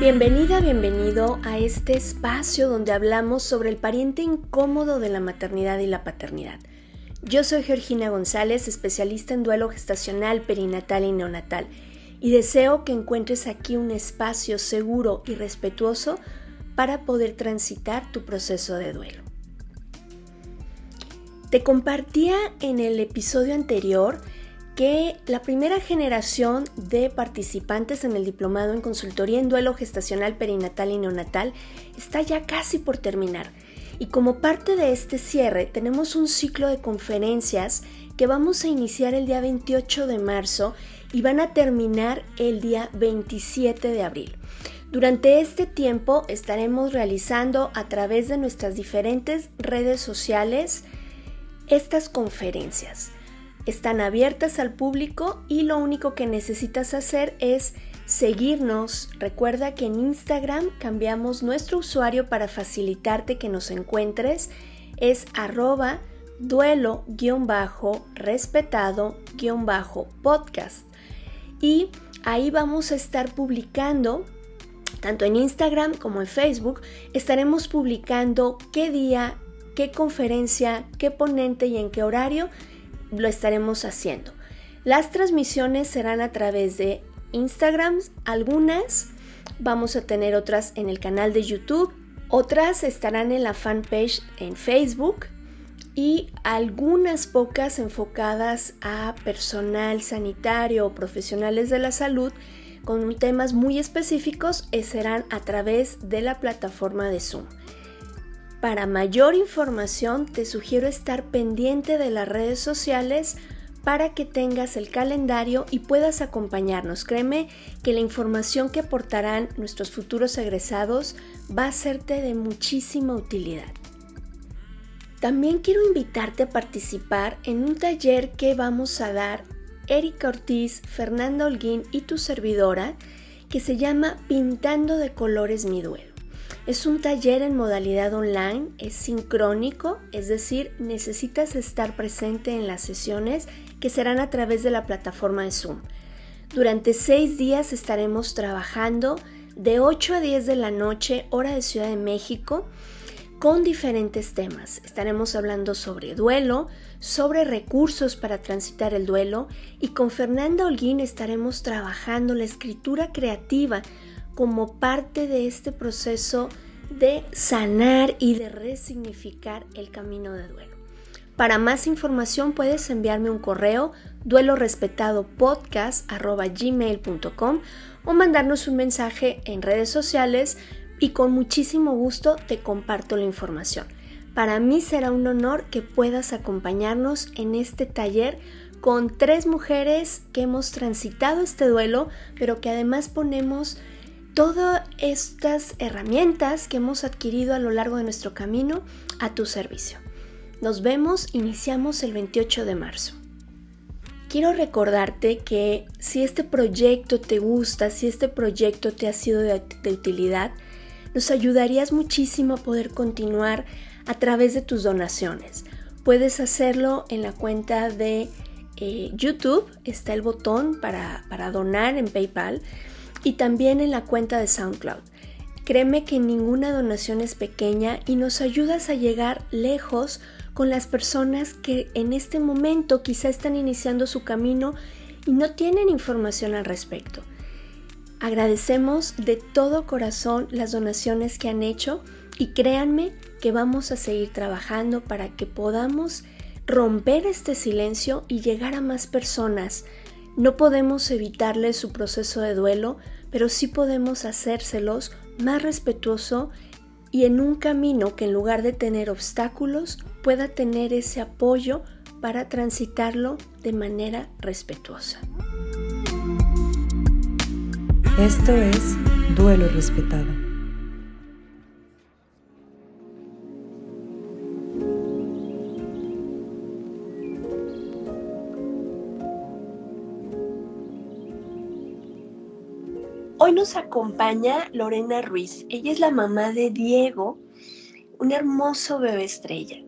Bienvenida, bienvenido a este espacio donde hablamos sobre el pariente incómodo de la maternidad y la paternidad. Yo soy Georgina González, especialista en duelo gestacional, perinatal y neonatal, y deseo que encuentres aquí un espacio seguro y respetuoso para poder transitar tu proceso de duelo. Te compartía en el episodio anterior que la primera generación de participantes en el diplomado en consultoría en duelo gestacional, perinatal y neonatal está ya casi por terminar. Y como parte de este cierre tenemos un ciclo de conferencias que vamos a iniciar el día 28 de marzo y van a terminar el día 27 de abril. Durante este tiempo estaremos realizando a través de nuestras diferentes redes sociales estas conferencias están abiertas al público y lo único que necesitas hacer es seguirnos. Recuerda que en Instagram cambiamos nuestro usuario para facilitarte que nos encuentres. Es arroba duelo-respetado-podcast. Y ahí vamos a estar publicando, tanto en Instagram como en Facebook, estaremos publicando qué día, qué conferencia, qué ponente y en qué horario lo estaremos haciendo. Las transmisiones serán a través de Instagram, algunas vamos a tener otras en el canal de YouTube, otras estarán en la fanpage en Facebook y algunas pocas enfocadas a personal sanitario o profesionales de la salud con temas muy específicos eh, serán a través de la plataforma de Zoom. Para mayor información te sugiero estar pendiente de las redes sociales para que tengas el calendario y puedas acompañarnos. Créeme que la información que aportarán nuestros futuros egresados va a serte de muchísima utilidad. También quiero invitarte a participar en un taller que vamos a dar Erika Ortiz, Fernanda Holguín y tu servidora que se llama Pintando de colores mi duelo. Es un taller en modalidad online, es sincrónico, es decir, necesitas estar presente en las sesiones que serán a través de la plataforma de Zoom. Durante seis días estaremos trabajando de 8 a 10 de la noche, hora de Ciudad de México, con diferentes temas. Estaremos hablando sobre duelo, sobre recursos para transitar el duelo y con Fernanda Holguín estaremos trabajando la escritura creativa como parte de este proceso de sanar y de resignificar el camino de duelo. Para más información puedes enviarme un correo duelorespetadopodcast.gmail.com o mandarnos un mensaje en redes sociales y con muchísimo gusto te comparto la información. Para mí será un honor que puedas acompañarnos en este taller con tres mujeres que hemos transitado este duelo, pero que además ponemos todas estas herramientas que hemos adquirido a lo largo de nuestro camino a tu servicio. Nos vemos, iniciamos el 28 de marzo. Quiero recordarte que si este proyecto te gusta, si este proyecto te ha sido de, utilidad, nos ayudarías muchísimo a poder continuar a través de tus donaciones. Puedes hacerlo en la cuenta de eh, YouTube, está el botón para, para donar en PayPal y también en la cuenta de SoundCloud. Créeme que ninguna donación es pequeña y nos ayudas a llegar lejos con las personas que en este momento quizá están iniciando su camino y no tienen información al respecto. Agradecemos de todo corazón las donaciones que han hecho y créanme que vamos a seguir trabajando para que podamos romper este silencio y llegar a más personas no podemos evitarles su proceso de duelo, pero sí podemos hacérselos más respetuoso y en un camino que en lugar de tener obstáculos pueda tener ese apoyo para transitarlo de manera respetuosa. Esto es Duelo Respetado. Hoy nos acompaña Lorena Ruiz. Ella es la mamá de Diego, un hermoso bebé estrella.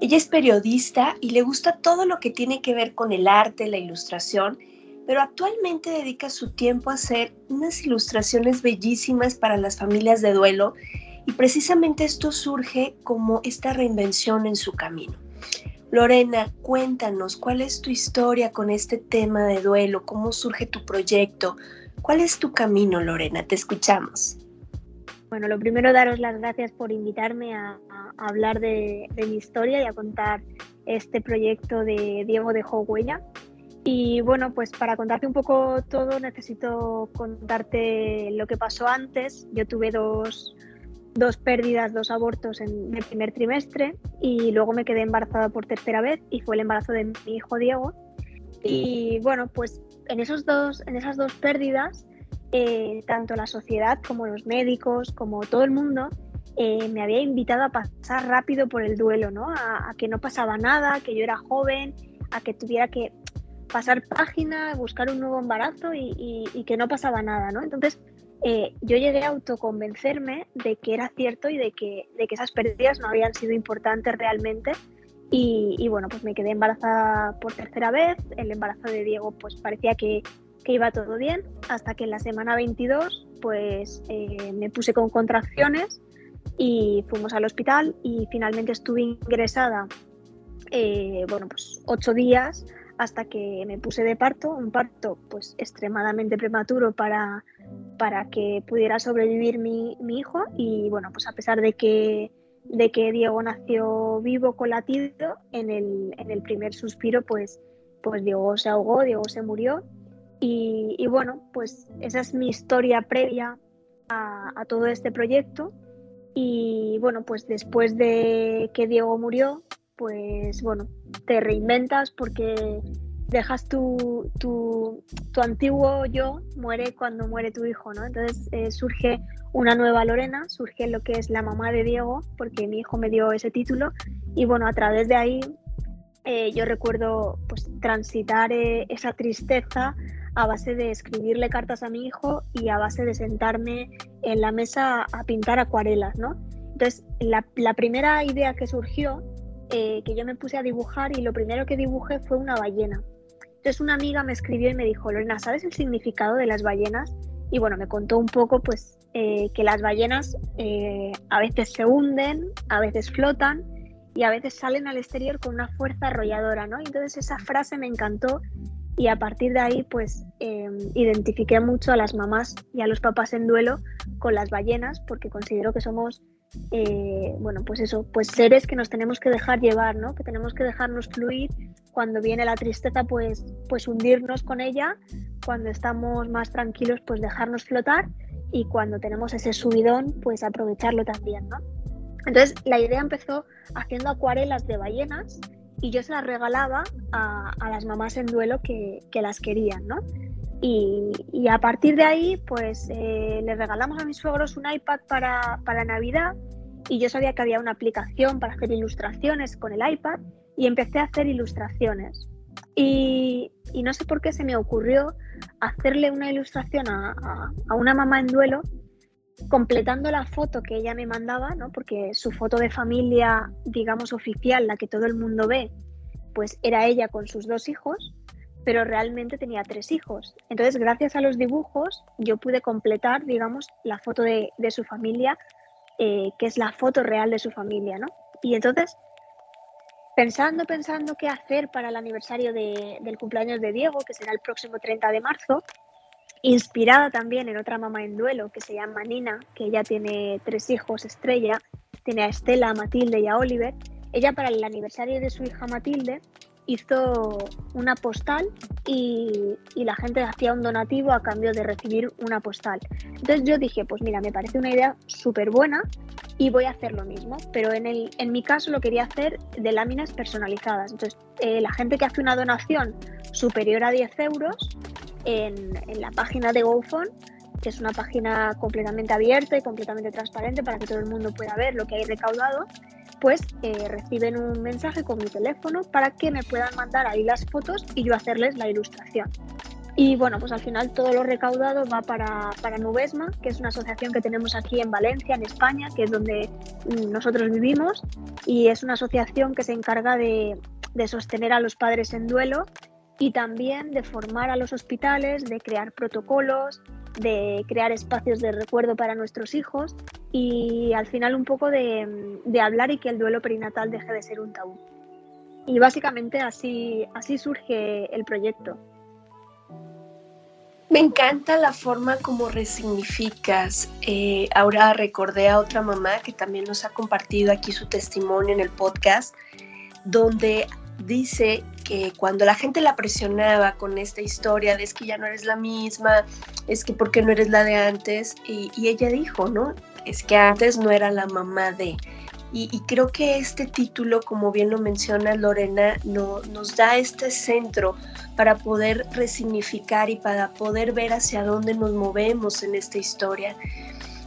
Ella es periodista y le gusta todo lo que tiene que ver con el arte, la ilustración pero actualmente dedica su tiempo a hacer unas ilustraciones bellísimas para las familias de duelo y precisamente esto surge como esta reinvención en su camino. Lorena, cuéntanos cuál es tu historia con este tema de duelo, cómo surge tu proyecto, cuál es tu camino, Lorena, te escuchamos. Bueno, lo primero daros las gracias por invitarme a, hablar de, mi historia y a contar este proyecto de Diego de Huella. Y bueno, pues para contarte un poco todo necesito contarte lo que pasó antes. Yo tuve dos, dos pérdidas, dos abortos en el primer trimestre y luego me quedé embarazada por tercera vez y fue el embarazo de mi hijo Diego. Y bueno, pues en, esos dos, en esas dos pérdidas eh, tanto la sociedad como los médicos, como todo el mundo, eh, me había invitado a pasar rápido por el duelo, ¿no? A, que no pasaba nada, que yo era joven, a que tuviera que pasar página, buscar un nuevo embarazo y, que no pasaba nada, ¿no? Entonces, eh, yo llegué a autoconvencerme de que era cierto y de que, de que esas pérdidas no habían sido importantes realmente. Y, bueno, pues me quedé embarazada por tercera vez. El embarazo de Diego, pues parecía que, que iba todo bien, hasta que en la semana 22 pues eh, me puse con contracciones y fuimos al hospital y finalmente estuve ingresada, eh, bueno, pues ocho días hasta que me puse de parto, un parto pues extremadamente prematuro para, para que pudiera sobrevivir mi, mi, hijo y bueno, pues a pesar de que, de que Diego nació vivo con latido, en el, en el primer suspiro pues, pues Diego se ahogó, Diego se murió y, bueno, pues esa es mi historia previa a, todo este proyecto. Y bueno, pues después de que Diego murió, pues bueno, te reinventas porque dejas tu, tu, antiguo yo, muere cuando muere tu hijo, ¿no? Entonces eh, surge una nueva Lorena, surge lo que es la mamá de Diego, porque mi hijo me dio ese título. Y bueno, a través de ahí eh, yo recuerdo pues transitar eh, esa tristeza a base de escribirle cartas a mi hijo y a base de sentarme en la mesa a pintar acuarelas, ¿no? Entonces, la, primera idea que surgió, que yo me puse a dibujar y lo primero que dibujé fue una ballena. Entonces, una amiga me escribió y me dijo, Lorena, ¿sabes el significado de las ballenas? Y bueno, me contó un poco, pues, eh, que las ballenas eh, a veces se hunden, a veces flotan y a veces salen al exterior con una fuerza arrolladora, ¿no? entonces esa frase me encantó y a partir de ahí pues em, identifiqué mucho a las mamás y a los papás en duelo con las ballenas porque considero que somos eh, bueno pues eso pues seres que nos tenemos que dejar llevar no que tenemos que dejarnos fluir cuando viene la tristeza pues pues hundirnos con ella cuando estamos más tranquilos pues dejarnos flotar y cuando tenemos ese subidón pues aprovecharlo también no entonces la idea empezó haciendo acuarelas de ballenas y yo se las regalaba a, las mamás en duelo que, las querían, ¿no? Y, a partir de ahí, pues eh, le regalamos a mis suegros un iPad para, Navidad y yo sabía que había una aplicación para hacer ilustraciones con el iPad y empecé a hacer ilustraciones. Y, no sé por qué se me ocurrió hacerle una ilustración a, a, una mamá en duelo completando la foto que ella me mandaba, ¿no? porque su foto de familia, digamos, oficial, la que todo el mundo ve, pues era ella con sus dos hijos, pero realmente tenía tres hijos. Entonces, gracias a los dibujos, yo pude completar, digamos, la foto de, su familia, eh, que es la foto real de su familia, ¿no? Y entonces, pensando, pensando qué hacer para el aniversario del cumpleaños de Diego, que será el próximo 30 de marzo, inspirada también en otra mamá en duelo que se llama Nina, que ella tiene tres hijos, Estrella, tiene a Estela, a Matilde y a Oliver. Ella para el aniversario de su hija Matilde hizo una postal y, la gente hacía un donativo a cambio de recibir una postal. Entonces yo dije, pues mira, me parece una idea súper buena y voy a hacer lo mismo, pero en, el, en mi caso lo quería hacer de láminas personalizadas. Entonces eh, la gente que hace una donación superior a 10 euros en, la página de GoFund, que es una página completamente abierta y completamente transparente para que todo el mundo pueda ver lo que hay recaudado, pues eh, reciben un mensaje con mi teléfono para que me puedan mandar ahí las fotos y yo hacerles la ilustración. Y bueno, pues al final todo lo recaudado va para, para Nubesma, que es una asociación que tenemos aquí en Valencia, en España, que es donde mm, nosotros vivimos, y es una asociación que se encarga de, de sostener a los padres en duelo y también de formar a los hospitales, de crear protocolos, de crear espacios de recuerdo para nuestros hijos y al final un poco de, hablar y que el duelo perinatal deje de ser un tabú. Y básicamente así, así surge el proyecto. Me encanta la forma como resignificas. Eh, ahora recordé a otra mamá que también nos ha compartido aquí su testimonio en el podcast, donde dice que cuando la gente la presionaba con esta historia de es que ya no eres la misma, es que por qué no eres la de antes, y, y ella dijo, ¿no? Es que antes no era la mamá de, y, creo que este título, como bien lo menciona Lorena, no, nos da este centro para poder resignificar y para poder ver hacia dónde nos movemos en esta historia.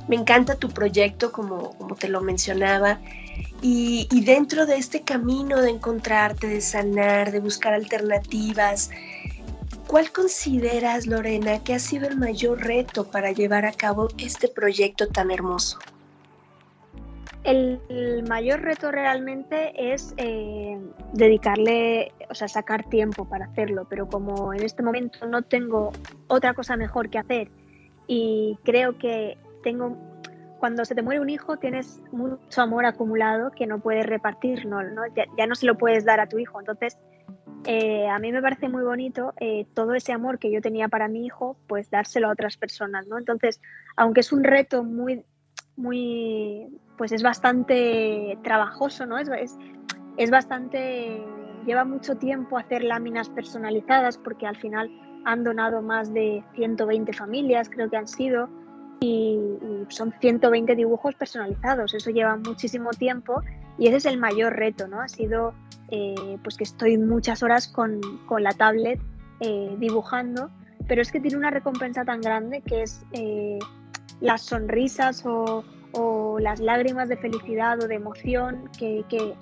Me encanta tu proyecto, como, como te lo mencionaba, y, dentro de este camino de encontrarte, de sanar, de buscar alternativas, ¿Cuál consideras, Lorena, que ha sido el mayor reto para llevar a cabo este proyecto tan hermoso? El, mayor reto realmente es eh, dedicarle, o sea, sacar tiempo para hacerlo, pero como en este momento no tengo otra cosa mejor que hacer y creo que tengo, cuando se te muere un hijo tienes mucho amor acumulado que no puedes repartir, ¿no? Ya, no se lo puedes dar a tu hijo, entonces eh, a mí me parece muy bonito eh, todo ese amor que yo tenía para mi hijo, pues dárselo a otras personas, ¿no? Entonces, aunque es un reto muy muy, pues es bastante trabajoso, ¿no? Es, es, bastante, lleva mucho tiempo hacer láminas personalizadas porque al final han donado más de 120 familias, creo que han sido, y, son 120 dibujos personalizados. Eso lleva muchísimo tiempo y ese es el mayor reto, ¿no? Ha sido eh, pues que estoy muchas horas con, con la tablet eh, dibujando, pero es que tiene una recompensa tan grande que es eh, las sonrisas o, las lágrimas de felicidad o de emoción que,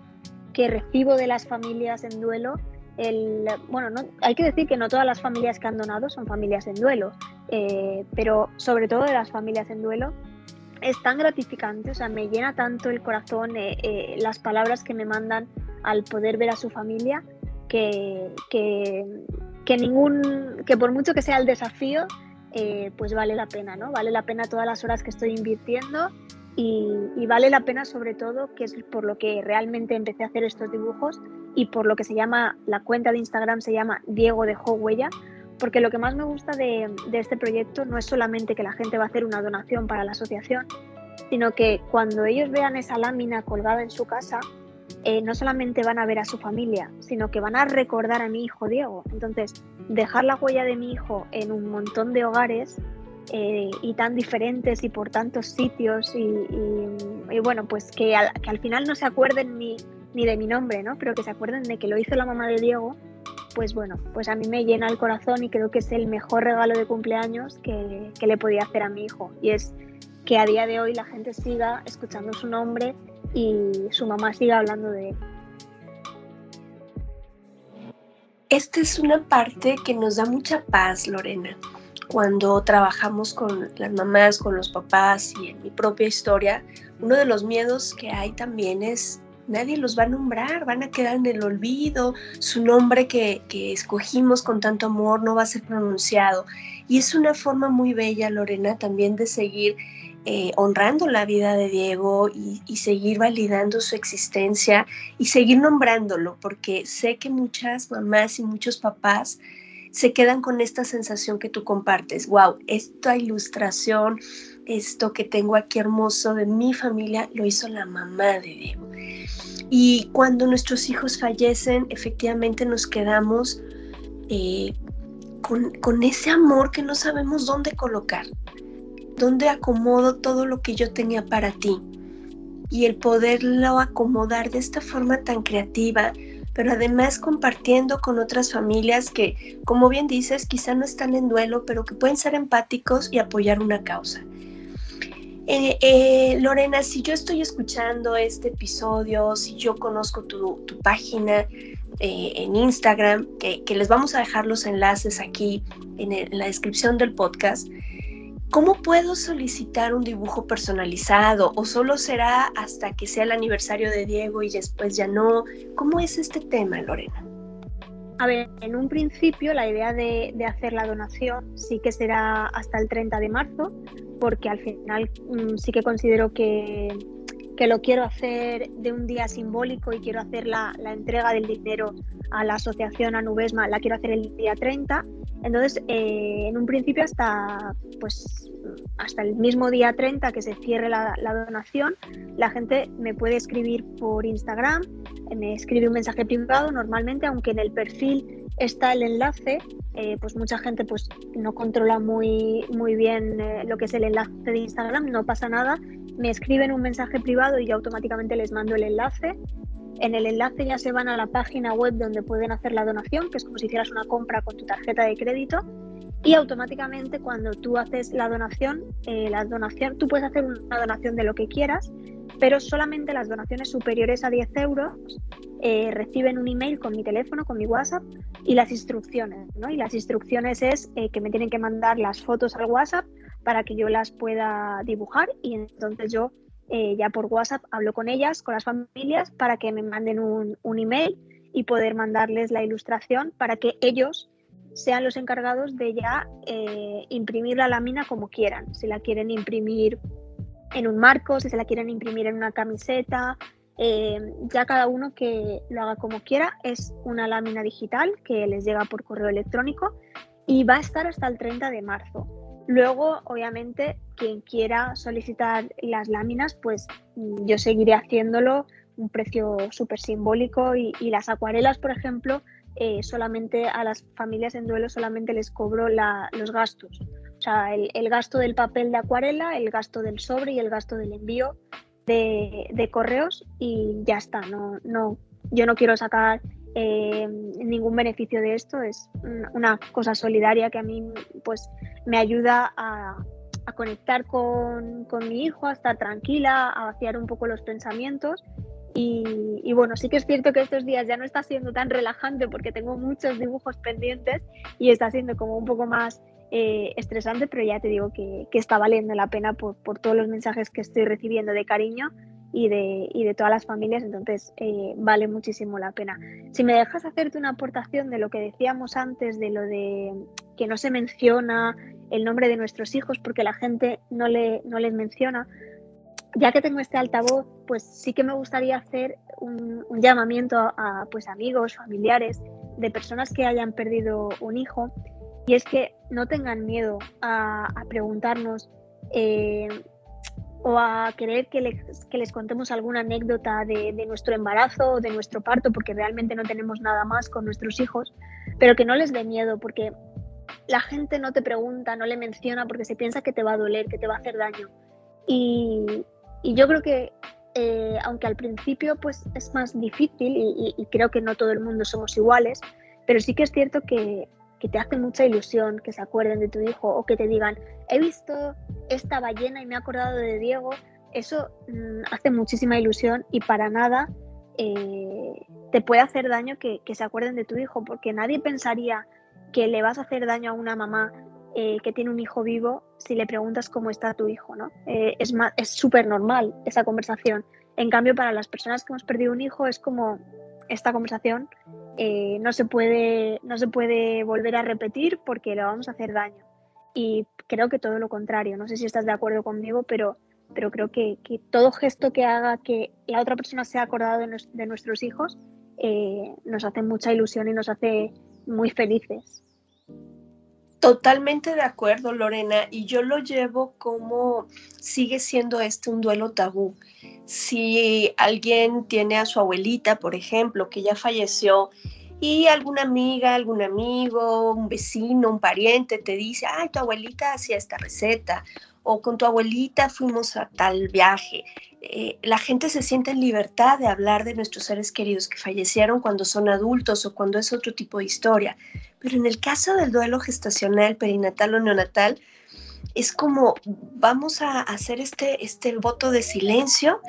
recibo de las familias en duelo. El, bueno, no, hay que decir que no todas las familias que han donado son familias en duelo, eh, pero sobre todo de las familias en duelo es tan gratificante, o sea, me llena tanto el corazón eh, eh, las palabras que me mandan al poder ver a su familia que, que, ningún, que por mucho que sea el desafío, pues vale la pena, ¿no? Vale la pena todas las horas que estoy invirtiendo y, vale la pena sobre todo, que es por lo que realmente empecé a hacer estos dibujos y por lo que se llama, la cuenta de Instagram se llama Diego dejó huella, porque lo que más me gusta de, este proyecto no es solamente que la gente va a hacer una donación para la asociación, sino que cuando ellos vean esa lámina colgada en su casa, eh, no solamente van a ver a su familia, sino que van a recordar a mi hijo Diego. Entonces, dejar la huella de mi hijo en un montón de hogares eh, y tan diferentes y por tantos sitios y, bueno, pues que al, final no se acuerden ni, ni de mi nombre, ¿no? Pero que se acuerden de que lo hizo la mamá de Diego, pues bueno, pues a mí me llena el corazón y creo que es el mejor regalo de cumpleaños que, que le podía hacer a mi hijo. Y es que a día de hoy la gente siga escuchando su nombre y su mamá sigue hablando de él. Esta es una parte que nos da mucha paz, Lorena. Cuando trabajamos con las mamás, con los papás y en mi propia historia, uno de los miedos que hay también es nadie los va a nombrar, van a quedar en el olvido, su nombre que, que, escogimos con tanto amor no va a ser pronunciado. Y es una forma muy bella, Lorena, también de seguir eh, honrando la vida de Diego y, seguir validando su existencia y seguir nombrándolo, porque sé que muchas mamás y muchos papás se quedan con esta sensación que tú compartes. Wow, esta ilustración, esto que tengo aquí hermoso de mi familia, lo hizo la mamá de Diego. Y cuando nuestros hijos fallecen, efectivamente nos quedamos eh, con, con ese amor que no sabemos dónde colocar dónde acomodo todo lo que yo tenía para ti. Y el poderlo acomodar de esta forma tan creativa, pero además compartiendo con otras familias que, como bien dices, quizá no están en duelo, pero que pueden ser empáticos y apoyar una causa. Eh, eh, Lorena, si yo estoy escuchando este episodio, si yo conozco tu, página eh, en Instagram, que, les vamos a dejar los enlaces aquí en la descripción del podcast, ¿Cómo puedo solicitar un dibujo personalizado o solo será hasta que sea el aniversario de Diego y después ya no? ¿Cómo es este tema, Lorena? A ver, en un principio la idea de, hacer la donación sí que será hasta el 30 de marzo, porque al final mm, sí que considero que, que, lo quiero hacer de un día simbólico y quiero hacer la, entrega del dinero a la asociación Anubesma, la quiero hacer el día 30. Entonces, eh, en un principio hasta, pues, hasta el mismo día 30 que se cierre la, donación, la gente me puede escribir por Instagram, me escribe un mensaje privado normalmente, aunque en el perfil está el enlace, eh, pues mucha gente pues no controla muy, muy bien lo que es el enlace de Instagram, no pasa nada, me escriben un mensaje privado y yo automáticamente les mando el enlace en el enlace ya se van a la página web donde pueden hacer la donación, que es como si hicieras una compra con tu tarjeta de crédito. Y automáticamente cuando tú haces la donación, eh, la donación, tú puedes hacer una donación de lo que quieras, pero solamente las donaciones superiores a 10 euros eh, reciben un email con mi teléfono, con mi WhatsApp y las instrucciones. ¿no? Y las instrucciones es eh, que me tienen que mandar las fotos al WhatsApp para que yo las pueda dibujar y entonces yo ya por WhatsApp hablo con ellas, con las familias, para que me manden un, email y poder mandarles la ilustración para que ellos sean los encargados de ya eh, imprimir la lámina como quieran. Si la quieren imprimir en un marco, si se la quieren imprimir en una camiseta, eh, ya cada uno que lo haga como quiera. Es una lámina digital que les llega por correo electrónico y va a estar hasta el 30 de marzo. Luego, obviamente, quien quiera solicitar las láminas, pues mm, yo seguiré haciéndolo, un precio súper simbólico y, las acuarelas, por ejemplo, eh, solamente a las familias en duelo solamente les cobro los gastos. O sea, el, gasto del papel de acuarela, el gasto del sobre y el gasto del envío de, correos y ya está. No, no, yo no quiero sacar eh, ningún beneficio de esto, es una cosa solidaria que a mí pues me ayuda a, conectar con, mi hijo, a estar tranquila, a vaciar un poco los pensamientos. Y, bueno, sí que es cierto que estos días ya no está siendo tan relajante porque tengo muchos dibujos pendientes y está siendo como un poco más eh, estresante, pero ya te digo que, está valiendo la pena por, todos los mensajes que estoy recibiendo de cariño y de, de todas las familias, entonces eh, vale muchísimo la pena. Si me dejas hacerte una aportación de lo que decíamos antes, de lo de que no se menciona el nombre de nuestros hijos porque la gente no, le, no les menciona, ya que tengo este altavoz, pues sí que me gustaría hacer un, llamamiento a, pues amigos, familiares, de personas que hayan perdido un hijo, y es que no tengan miedo a, preguntarnos eh, o a querer que les, que les contemos alguna anécdota de, de, nuestro embarazo o de nuestro parto, porque realmente no tenemos nada más con nuestros hijos, pero que no les dé miedo, porque la gente no te pregunta, no le menciona porque se piensa que te va a doler, que te va a hacer daño. Y, yo creo que eh, aunque al principio pues es más difícil y, creo que no todo el mundo somos iguales, pero sí que es cierto que, te hace mucha ilusión que se acuerden de tu hijo o que te digan, he visto esta ballena y me he acordado de Diego, eso mm, hace muchísima ilusión y para nada eh, te puede hacer daño que, que, se acuerden de tu hijo, porque nadie pensaría que le vas a hacer daño a una mamá eh, que tiene un hijo vivo si le preguntas cómo está tu hijo, ¿no? Eh, es súper normal esa conversación. En cambio, para las personas que hemos perdido un hijo es como esta conversación eh, no, se puede, no se puede volver a repetir porque le vamos a hacer daño. Y creo que todo lo contrario. No sé si estás de acuerdo conmigo, pero, pero creo que, todo gesto que haga que la otra persona sea acordada de, de nuestros hijos nos hace mucha ilusión y nos hace muy felices. Totalmente de acuerdo, Lorena, y yo lo llevo como sigue siendo este un duelo tabú. Si alguien tiene a su abuelita, por ejemplo, que ya falleció, y alguna amiga, algún amigo, un vecino, un pariente te dice, ay, tu abuelita hacía esta receta, o con tu abuelita fuimos a tal viaje. Eh, la gente se siente en libertad de hablar de nuestros seres queridos que fallecieron cuando son adultos o cuando es otro tipo de historia. Pero en el caso del duelo gestacional, perinatal o neonatal, es como vamos a hacer este, este voto de silencio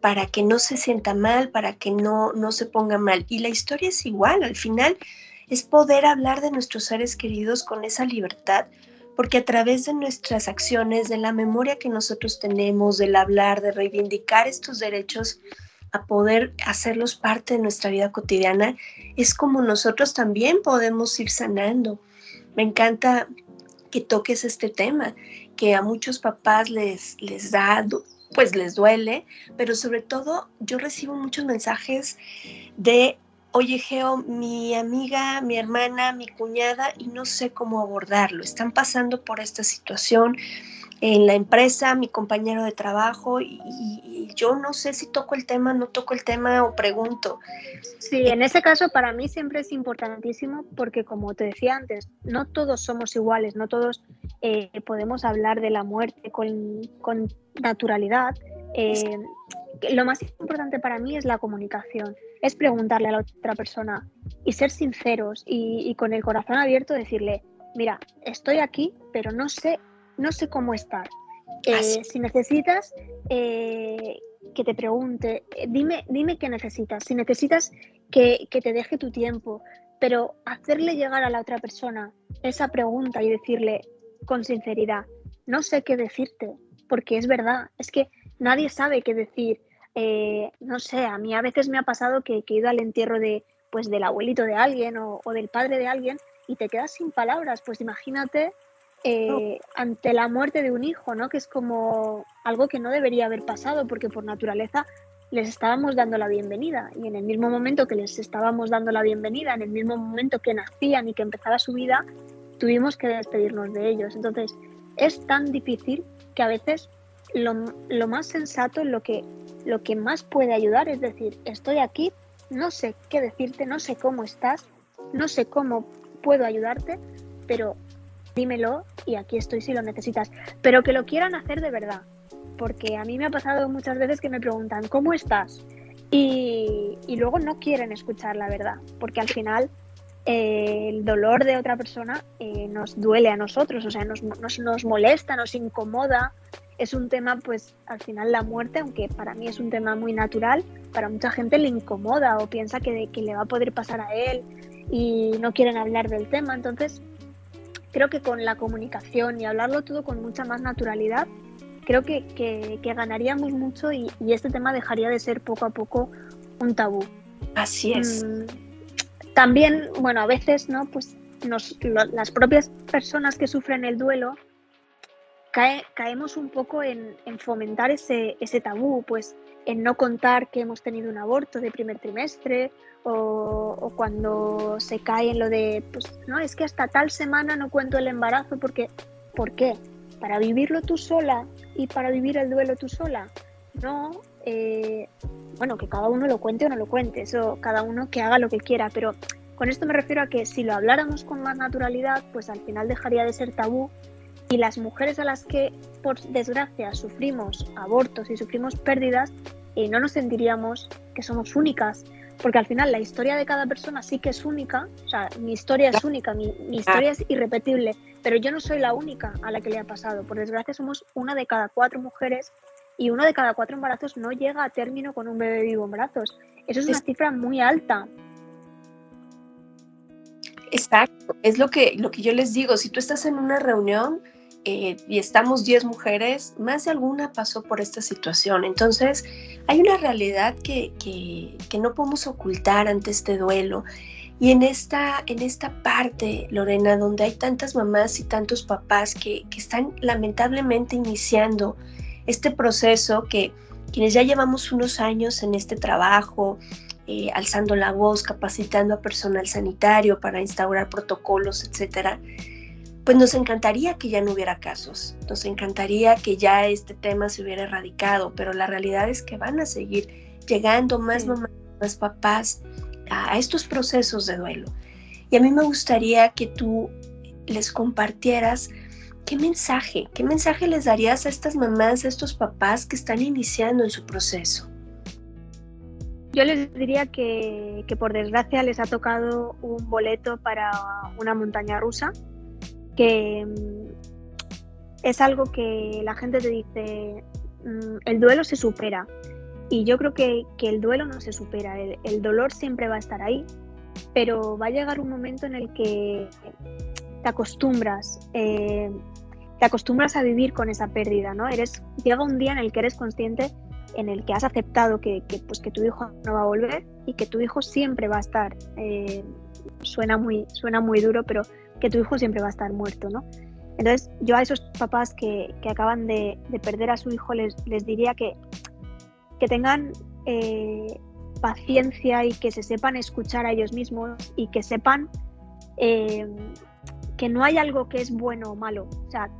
para que no se sienta mal, para que no, no se ponga mal. Y la historia es igual, al final es poder hablar de nuestros seres queridos con esa libertad porque a través de nuestras acciones, de la memoria que nosotros tenemos, del hablar, de reivindicar estos derechos, a poder hacerlos parte de nuestra vida cotidiana, es como nosotros también podemos ir sanando. Me encanta que toques este tema, que a muchos papás les, les da, pues les duele, pero sobre todo yo recibo muchos mensajes de, oye Geo, mi amiga, mi hermana, mi cuñada, y no sé cómo abordarlo, están pasando por esta situación en la empresa, mi compañero de trabajo, y, yo no sé si toco el tema, no toco el tema o pregunto. Sí, en ese caso para mí siempre es importantísimo porque como te decía antes, no todos somos iguales, no todos eh, podemos hablar de la muerte con, naturalidad. Eh, lo más importante para mí es la comunicación, es preguntarle a la otra persona y ser sinceros y, y con el corazón abierto decirle, mira, estoy aquí, pero no sé no sé cómo estar. Eh, si necesitas eh, que te pregunte, eh, dime, dime qué necesitas. Si necesitas que, te deje tu tiempo, pero hacerle llegar a la otra persona esa pregunta y decirle con sinceridad, no sé qué decirte, porque es verdad, es que nadie sabe qué decir. No sé, a mí a veces me ha pasado que, he ido al entierro de, pues, del abuelito de alguien o, o del padre de alguien y te quedas sin palabras. Pues imagínate eh, ante la muerte de un hijo, ¿no? Que es como algo que no debería haber pasado porque por naturaleza les estábamos dando la bienvenida y en el mismo momento que les estábamos dando la bienvenida, en el mismo momento que nacían y que empezaba su vida, tuvimos que despedirnos de ellos. Entonces, es tan difícil que a veces lo, lo más sensato, lo que, lo que más puede ayudar es decir, estoy aquí, no sé qué decirte, no sé cómo estás, no sé cómo puedo ayudarte, pero dímelo y aquí estoy si lo necesitas. Pero que lo quieran hacer de verdad, porque a mí me ha pasado muchas veces que me preguntan, ¿cómo estás? Y, luego no quieren escuchar la verdad, porque al final eh, el dolor de otra persona eh, nos duele a nosotros, o sea, nos, nos, molesta, nos incomoda. Es un tema, pues al final la muerte, aunque para mí es un tema muy natural, para mucha gente le incomoda o piensa que, que le va a poder pasar a él y no quieren hablar del tema. Entonces, creo que con la comunicación y hablarlo todo con mucha más naturalidad, creo que, ganaríamos mucho y, este tema dejaría de ser poco a poco un tabú. Así es. Mm, también, bueno, a veces, ¿no? Pues las propias personas que sufren el duelo caemos un poco en, fomentar ese, ese tabú, pues en no contar que hemos tenido un aborto de primer trimestre o, cuando se cae en lo de, pues no, es que hasta tal semana no cuento el embarazo porque, ¿por qué? ¿Para vivirlo tú sola y para vivir el duelo tú sola? No, eh, bueno, que cada uno lo cuente o no lo cuente, eso cada uno que haga lo que quiera, pero con esto me refiero a que si lo habláramos con más naturalidad, pues al final dejaría de ser tabú y las mujeres a las que, por desgracia, sufrimos abortos y sufrimos pérdidas, eh, no nos sentiríamos que somos únicas, porque al final la historia de cada persona sí que es única, o sea, mi historia es única, mi, historia es irrepetible, pero yo no soy la única a la que le ha pasado. Por desgracia somos una de cada cuatro mujeres y uno de cada cuatro embarazos no llega a término con un bebé vivo en brazos. Eso es una cifra muy alta. Exacto, es lo que, lo que yo les digo, si tú estás en una reunión eh, y estamos 10 mujeres, más de alguna pasó por esta situación. Entonces, hay una realidad que, que, no podemos ocultar ante este duelo. Y en esta, en esta parte, Lorena, donde hay tantas mamás y tantos papás que, que están lamentablemente iniciando este proceso, que quienes ya llevamos unos años en este trabajo, eh, alzando la voz, capacitando a personal sanitario para instaurar protocolos, etcétera, pues nos encantaría que ya no hubiera casos, nos encantaría que ya este tema se hubiera erradicado, pero la realidad es que van a seguir llegando más mamás, más papás a, estos procesos de duelo. Y a mí me gustaría que tú les compartieras qué mensaje, qué mensaje les darías a estas mamás, a estos papás que están iniciando en su proceso. Yo les diría que, que por desgracia les ha tocado un boleto para una montaña rusa, que mm, es algo que la gente te dice, mm, el duelo se supera. Y yo creo que, el duelo no se supera, el, dolor siempre va a estar ahí, pero va a llegar un momento en el que te acostumbras, eh, te acostumbras a vivir con esa pérdida, ¿no? Eres, llega un día en el que eres consciente en el que has aceptado que, pues, que tu hijo no va a volver y que tu hijo siempre va a estar, eh, suena, muy, suena muy duro, pero que tu hijo siempre va a estar muerto, ¿no? Entonces, yo a esos papás que, acaban de, perder a su hijo les, les diría que, que tengan eh, paciencia y que se sepan escuchar a ellos mismos y que sepan eh, que no hay algo que es bueno o malo, o sea,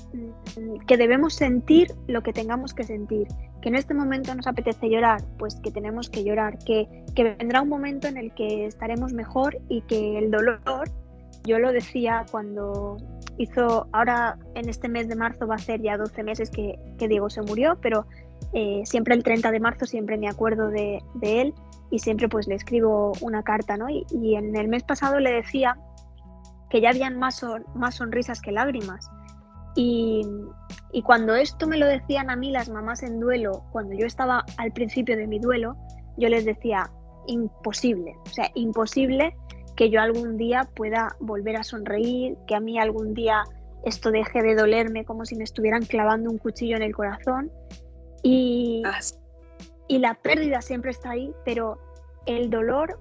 que debemos sentir lo que tengamos que sentir, que en este momento nos apetece llorar, pues que tenemos que llorar, que, vendrá un momento en el que estaremos mejor y que el dolor, yo lo decía cuando hizo, ahora en este mes de marzo va a ser ya 12 meses que, Diego se murió, pero eh, siempre el 30 de marzo siempre me acuerdo de, él y siempre pues le escribo una carta, ¿no? Y, y en el mes pasado le decía que ya habían más, más sonrisas que lágrimas. Y, cuando esto me lo decían a mí las mamás en duelo, cuando yo estaba al principio de mi duelo, yo les decía, imposible, o sea, imposible que yo algún día pueda volver a sonreír, que a mí algún día esto deje de dolerme como si me estuvieran clavando un cuchillo en el corazón. Y, ah, y la pérdida siempre está ahí, pero el dolor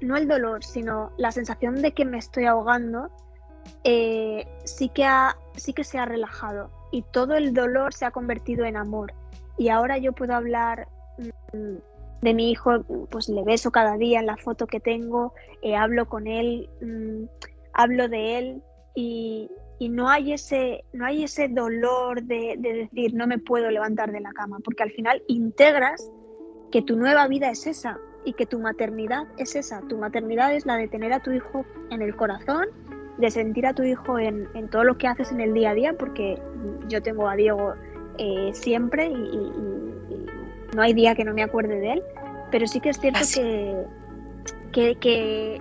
no el dolor, sino la sensación de que me estoy ahogando, eh, sí, que sí que se ha relajado y todo el dolor se ha convertido en amor. Y ahora yo puedo hablar mm, de mi hijo, pues le beso cada día en la foto que tengo, eh, hablo con él, mm, hablo de él y, no hay ese, no hay ese dolor de, de, decir no me puedo levantar de la cama, porque al final integras que tu nueva vida es esa, y que tu maternidad es esa. Tu maternidad es la de tener a tu hijo en el corazón, de sentir a tu hijo en, todo lo que haces en el día a día, porque yo tengo a Diego eh, siempre y, no hay día que no me acuerde de él, pero sí que es cierto que, que,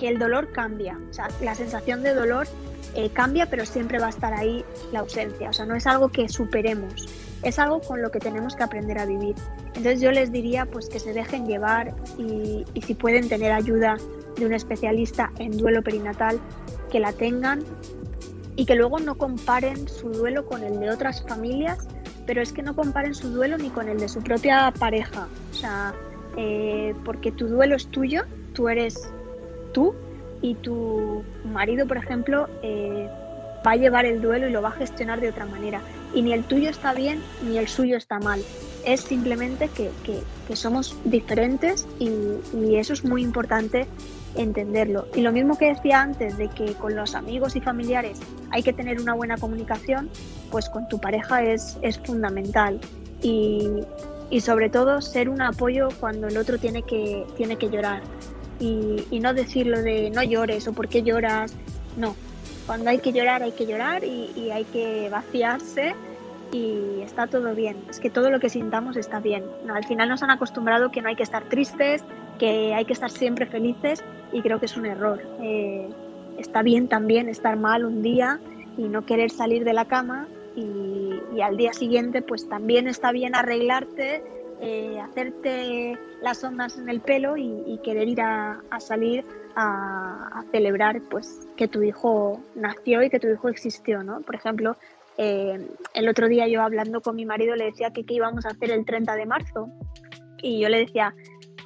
el dolor cambia, o sea, la sensación de dolor eh, cambia, pero siempre va a estar ahí la ausencia, o sea, no es algo que superemos es algo con lo que tenemos que aprender a vivir. Entonces yo les diría pues que se dejen llevar y, si pueden tener ayuda de un especialista en duelo perinatal, que la tengan y que luego no comparen su duelo con el de otras familias, pero es que no comparen su duelo ni con el de su propia pareja. O sea, eh, porque tu duelo es tuyo, tú eres tú y tu marido, por ejemplo, eh, va a llevar el duelo y lo va a gestionar de otra manera y ni el tuyo está bien ni el suyo está mal. Es simplemente que, somos diferentes y, eso es muy importante entenderlo. Y lo mismo que decía antes de que con los amigos y familiares hay que tener una buena comunicación, pues con tu pareja es, es fundamental. Y, sobre todo ser un apoyo cuando el otro tiene que, tiene que llorar. Y, y no decirlo de no llores o por qué lloras. No, cuando hay que llorar, hay que llorar y, hay que vaciarse y está todo bien. Es que todo lo que sintamos está bien. al final nos han acostumbrado que no hay que estar tristes, que hay que estar siempre felices y creo que es un error. Eh, está bien también estar mal un día y no querer salir de la cama y, al día siguiente pues también está bien arreglarte, eh, hacerte las ondas en el pelo y, querer ir a salir a, celebrar pues que tu hijo nació y que tu hijo existió, ¿no? Por ejemplo, eh, el otro día yo hablando con mi marido le decía que qué íbamos a hacer el 30 de marzo y yo le decía,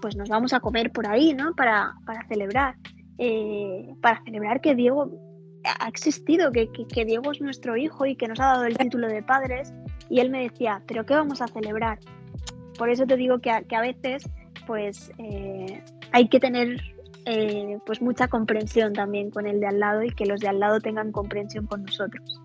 pues nos vamos a comer por ahí, ¿no? Para, para celebrar, eh, para celebrar que Diego ha existido, que, que, Diego es nuestro hijo y que nos ha dado el título de padres. Y él me decía, ¿pero qué vamos a celebrar? Por eso te digo que a, que a veces pues eh, hay que tener eh, pues mucha comprensión también con el de al lado y que los de al lado tengan comprensión con nosotros.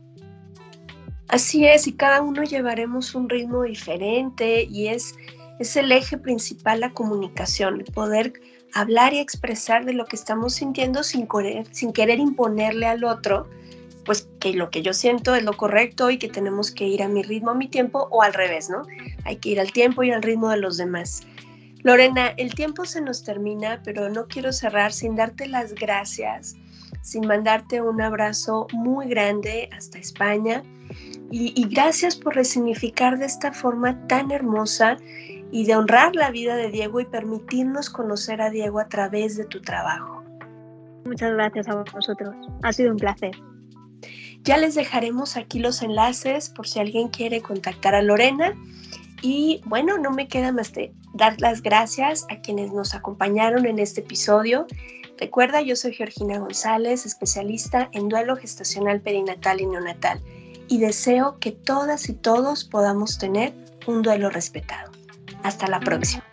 Así es, y cada uno llevaremos un ritmo diferente y es, es el eje principal la comunicación, poder hablar y expresar de lo que estamos sintiendo sin querer, sin querer imponerle al otro, pues que lo que yo siento es lo correcto y que tenemos que ir a mi ritmo, a mi tiempo o al revés, ¿no? Hay que ir al tiempo y al ritmo de los demás. Lorena, el tiempo se nos termina, pero no quiero cerrar sin darte las gracias, sin mandarte un abrazo muy grande hasta España y, gracias por resignificar de esta forma tan hermosa y de honrar la vida de Diego y permitirnos conocer a Diego a través de tu trabajo. Muchas gracias a vosotros. Ha sido un placer. Ya les dejaremos aquí los enlaces por si alguien quiere contactar a Lorena Y bueno, no me queda más de dar las gracias a quienes nos acompañaron en este episodio. Recuerda, yo soy Georgina González, especialista en duelo gestacional perinatal y neonatal, y deseo que todas y todos podamos tener un duelo respetado. Hasta la próxima.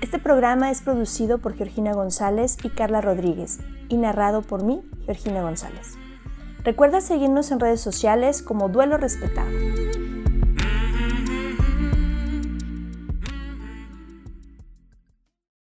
Este programa es producido por Georgina González y Carla Rodríguez y narrado por mí, Georgina González. Recuerda seguirnos en redes sociales como Duelo Respetado.